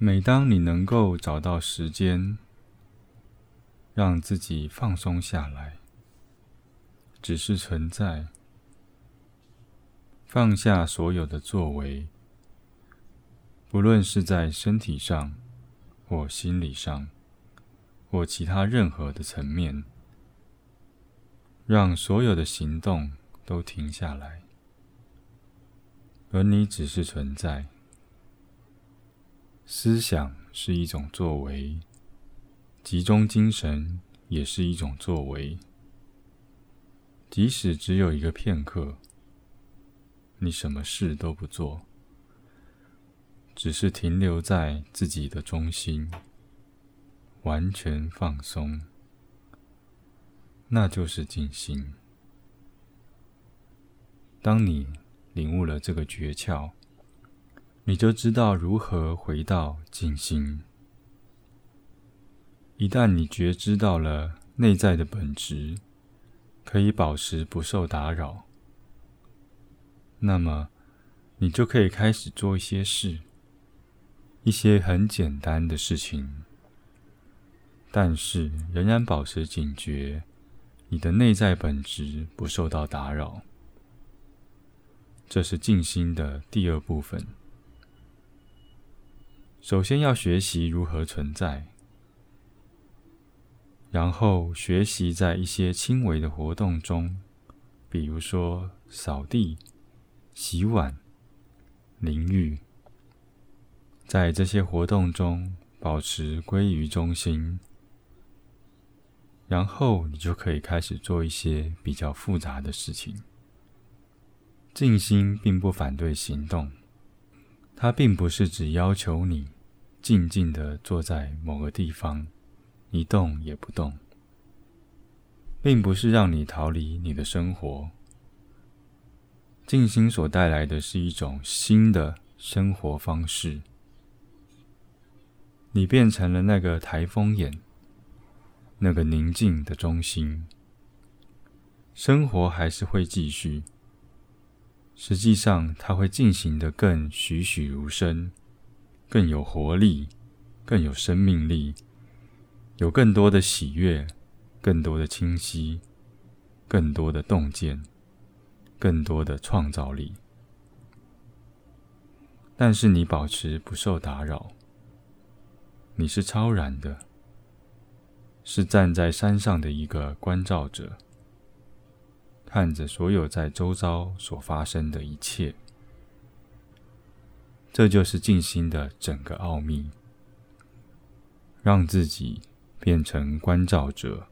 每当你能够找到时间，让自己放松下来，只是存在，放下所有的作为，不论是在身体上，或心理上，或其他任何的层面，让所有的行动都停下来，而你只是存在。思想是一种作为，集中精神也是一种作为。即使只有一个片刻，你什么事都不做，只是停留在自己的中心，完全放松，那就是静心。当你领悟了这个诀窍，你就知道如何回到静心。一旦你觉知到了内在的本质，可以保持不受打扰，那么你就可以开始做一些事，一些很简单的事情，但是仍然保持警觉，你的内在本质不受到打扰。这是静心的第二部分。首先要学习如何存在，然后学习在一些轻微的活动中，比如说扫地、洗碗、淋浴，在这些活动中保持归于中心，然后你就可以开始做一些比较复杂的事情。静心并不反对行动。它并不是只要求你静静的坐在某个地方，一动也不动，并不是让你逃离你的生活。静心所带来的是一种新的生活方式，你变成了那个台风眼，那个宁静的中心。生活还是会继续。实际上，它会进行的更栩栩如生，更有活力，更有生命力，有更多的喜悦，更多的清晰，更多的洞见，更多的创造力。但是你保持不受打扰，你是超然的，是站在山上的一个关照者。看着所有在周遭所发生的一切，这就是静心的整个奥秘。让自己变成关照者，